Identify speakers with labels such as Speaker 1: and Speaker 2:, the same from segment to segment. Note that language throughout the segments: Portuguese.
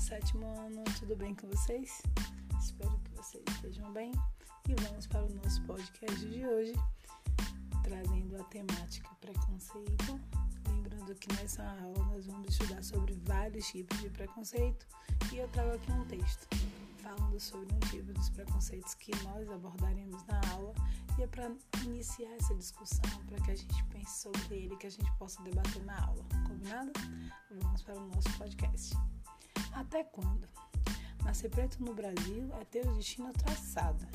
Speaker 1: sétimo ano, tudo bem com vocês? Espero que vocês estejam bem e vamos para o nosso podcast de hoje, trazendo a temática preconceito. Lembrando que nessa aula nós vamos estudar sobre vários tipos de preconceito e eu trago aqui um texto falando sobre um tipo dos preconceitos que nós abordaremos na aula e é para iniciar essa discussão, para que a gente pense sobre ele, que a gente possa debater na aula. Combinado? Vamos para o nosso podcast. Até quando? Nascer preto no Brasil é ter o destino traçado,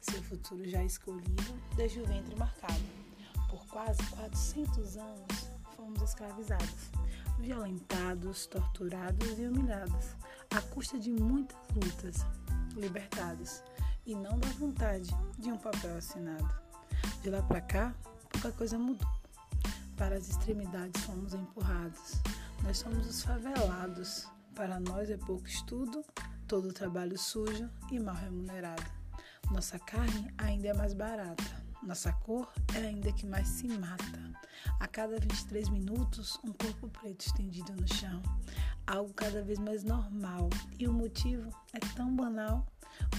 Speaker 1: seu futuro já escolhido, desde o ventre marcado. Por quase 400 anos fomos escravizados, violentados, torturados e humilhados, à custa de muitas lutas, libertados e não da vontade de um papel assinado. De lá para cá, pouca coisa mudou. Para as extremidades fomos empurrados. Nós somos os favelados. Para nós é pouco estudo, todo trabalho sujo e mal remunerado. Nossa carne ainda é mais barata. Nossa cor é ainda que mais se mata. A cada 23 minutos, um corpo preto estendido no chão. Algo cada vez mais normal. E o motivo é tão banal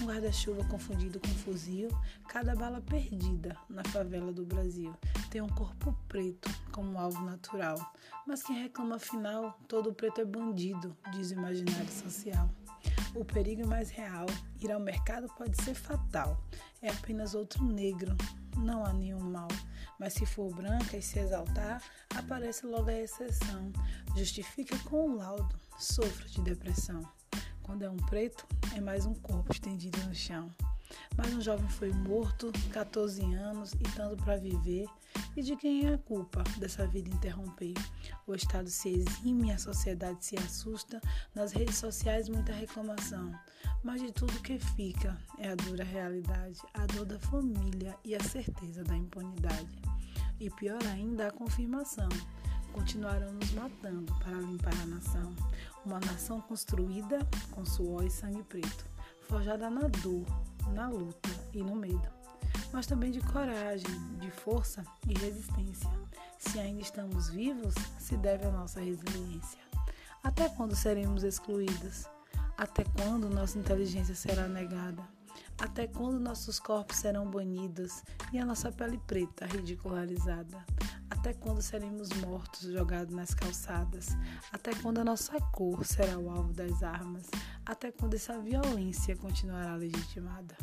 Speaker 1: um guarda-chuva confundido com fuzil, cada bala perdida na favela do Brasil tem um corpo preto como alvo natural. Mas quem reclama afinal, todo preto é bandido, diz o imaginário social. O perigo é mais real, ir ao mercado pode ser fatal. É apenas outro negro, não há nenhum mal. Mas se for branca e se exaltar, aparece logo a exceção. Justifica com o laudo, sofro de depressão. Quando é um preto, é mais um corpo estendido no chão. Mas um jovem foi morto, 14 anos e tanto para viver. E de quem é a culpa dessa vida interromper? O Estado se exime, a sociedade se assusta, nas redes sociais muita reclamação. Mas de tudo que fica é a dura realidade, a dor da família e a certeza da impunidade. E pior ainda, a confirmação continuarão nos matando para limpar a nação. Uma nação construída com suor e sangue preto, forjada na dor, na luta e no medo, mas também de coragem, de força e resistência. Se ainda estamos vivos, se deve à nossa resiliência. Até quando seremos excluídos? Até quando nossa inteligência será negada? Até quando nossos corpos serão banidos e a nossa pele preta ridicularizada? Até quando seremos mortos jogados nas calçadas? Até quando a nossa cor será o alvo das armas? Até quando essa violência continuará legitimada?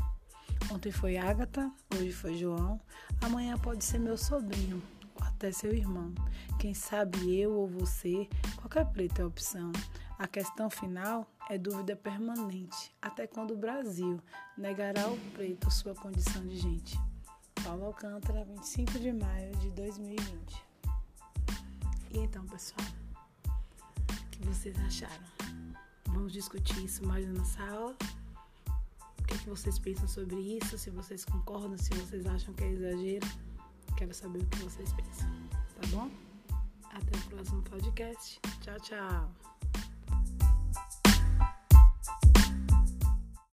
Speaker 1: Ontem foi Ágata, hoje foi João, amanhã pode ser meu sobrinho ou até seu irmão. Quem sabe eu ou você, qualquer preto é opção. A questão final é dúvida permanente, até quando o Brasil negará ao preto sua condição de gente. Paulo Alcântara, 25 de maio de 2020. E então, pessoal, o que vocês acharam? Vamos discutir isso mais na nossa aula. O que, é que vocês pensam sobre isso? Se vocês concordam, se vocês acham que é exagero. Quero saber o que vocês pensam, tá bom? Até o próximo podcast. Tchau, tchau.